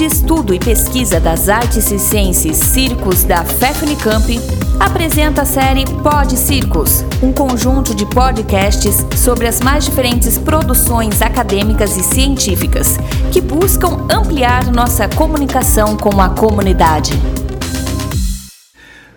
de Estudo e Pesquisa das Artes e Ciências Circos da FEFNICAMP, apresenta a série Pod Circos, um conjunto de podcasts sobre as mais diferentes produções acadêmicas e científicas que buscam ampliar nossa comunicação com a comunidade.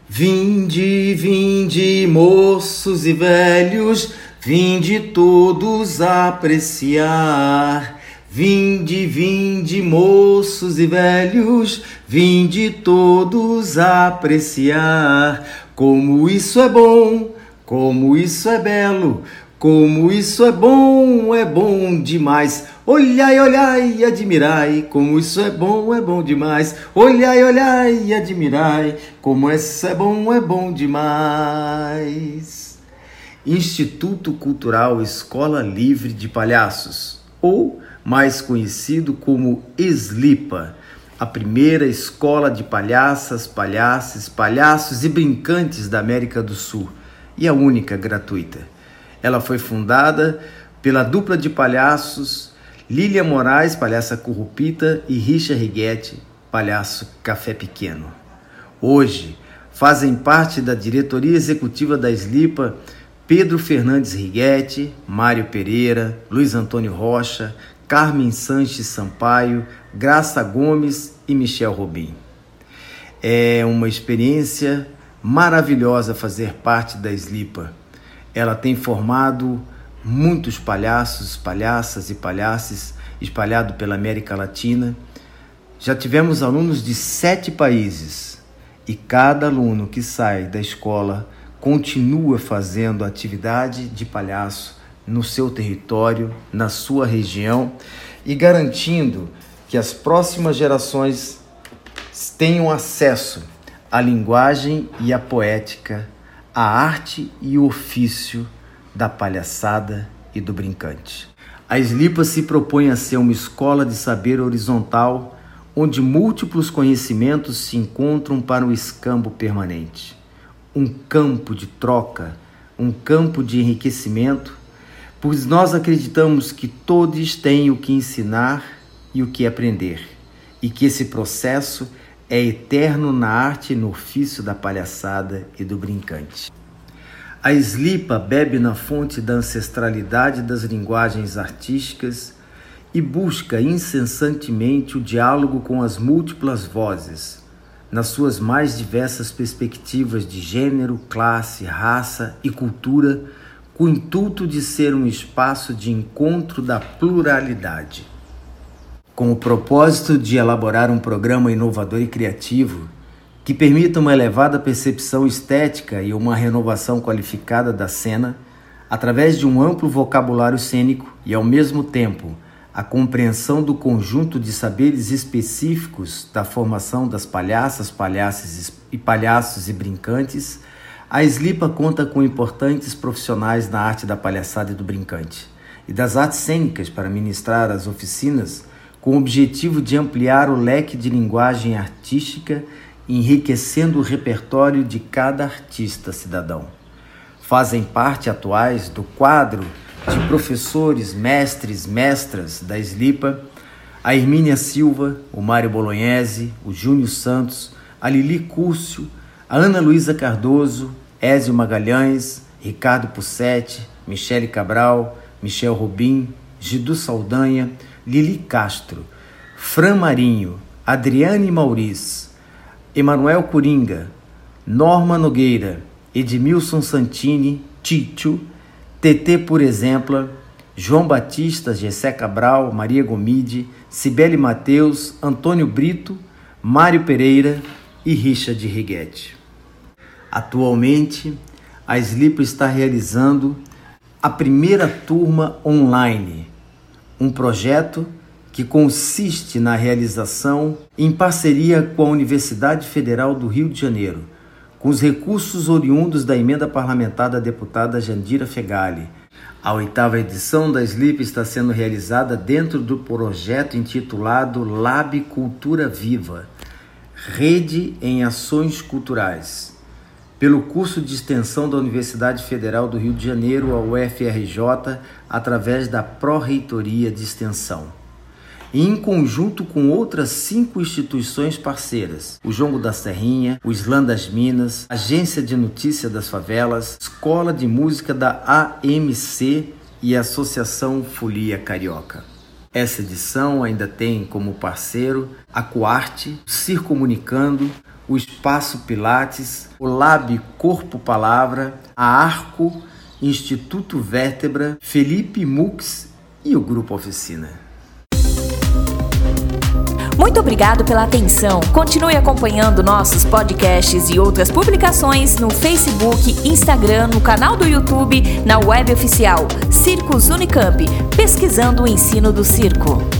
Vinde, vinde, moços e velhos, vinde todos apreciar. Vinde, vinde, moços e velhos, vinde todos apreciar. Como isso é bom, como isso é belo, como isso é bom, é bom demais. Olhai, olhai e admirai, como isso é bom, é bom demais. Olhai, olhai e admirai, como isso é bom, é bom demais. Instituto Cultural Escola Livre de Palhaços, ou mais conhecido como Eslipa, a primeira escola de palhaças, palhaços, palhaços e brincantes da América do Sul e a única gratuita. Ela foi fundada pela dupla de palhaços Lília Moraes, palhaça corrupita, e Richa Riguete, palhaço café pequeno. Hoje fazem parte da diretoria executiva da Slipa Pedro Fernandes Riguete, Mário Pereira, Luiz Antônio Rocha, Carmen Sanches Sampaio, Graça Gomes e Michel Robin. É uma experiência maravilhosa fazer parte da Slipa. Ela tem formado muitos palhaços, palhaças e palhaces espalhados pela América Latina. Já tivemos alunos de sete países e cada aluno que sai da escola continua fazendo atividade de palhaço no seu território, na sua região e garantindo que as próximas gerações tenham acesso à linguagem e à poética, à arte e ofício da palhaçada e do brincante. A Slipa se propõe a ser uma escola de saber horizontal, onde múltiplos conhecimentos se encontram para um escambo permanente. Um campo de troca, um campo de enriquecimento, pois nós acreditamos que todos têm o que ensinar e o que aprender, e que esse processo é eterno na arte e no ofício da palhaçada e do brincante. A Slipa bebe na fonte da ancestralidade das linguagens artísticas e busca incessantemente o diálogo com as múltiplas vozes, nas suas mais diversas perspectivas de gênero, classe, raça e cultura, com o intuito de ser um espaço de encontro da pluralidade. Com o propósito de elaborar um programa inovador e criativo, que permita uma elevada percepção estética e uma renovação qualificada da cena, através de um amplo vocabulário cênico e, ao mesmo tempo, a compreensão do conjunto de saberes específicos da formação das palhaças, palhaças e palhaços e brincantes, a Slipa conta com importantes profissionais na arte da palhaçada e do brincante e das artes cênicas para ministrar as oficinas com o objetivo de ampliar o leque de linguagem artística enriquecendo o repertório de cada artista cidadão. Fazem parte atuais do quadro de professores, mestres, mestras da Slipa, a Hermínia Silva, o Mário Bolognese, o Júnior Santos, a Lili Cúrcio, a Ana Luísa Cardoso, Ézio Magalhães, Ricardo Pussetti, Michele Cabral, Michel Rubim, Gidu Saldanha, Lili Castro, Fran Marinho, Adriane Mauriz, Emanuel Coringa, Norma Nogueira, Edmilson Santini, Títio, TT por exemplo, João Batista, Gessé Cabral, Maria Gomide, Cibele Mateus, Antônio Brito, Mário Pereira e Richard Riguete. Atualmente, a Slip está realizando a primeira turma online, um projeto que consiste na realização, em parceria com a Universidade Federal do Rio de Janeiro, com os recursos oriundos da emenda parlamentar da deputada Jandira Fegali. A oitava edição da SLIP está sendo realizada dentro do projeto intitulado Lab Cultura Viva Rede em Ações Culturais, pelo curso de extensão da Universidade Federal do Rio de Janeiro, a UFRJ, através da Pró-Reitoria de Extensão. e em conjunto com outras cinco instituições parceiras: o Jongo da Serrinha, o Islã das Minas, Agência de Notícia das Favelas, Escola de Música da AMC e Associação Folia Carioca. Essa edição ainda tem como parceiro a Coarte, o Circo Comunicando, o Espaço Pilates, o Lab Corpo Palavra, a Arco, Instituto Vértebra, Felipe Mux e o Grupo Oficina. Muito obrigado pela atenção. Continue acompanhando nossos podcasts e outras publicações no Facebook, Instagram, no canal do YouTube, na web oficial Circos Unicamp, pesquisando o ensino do circo.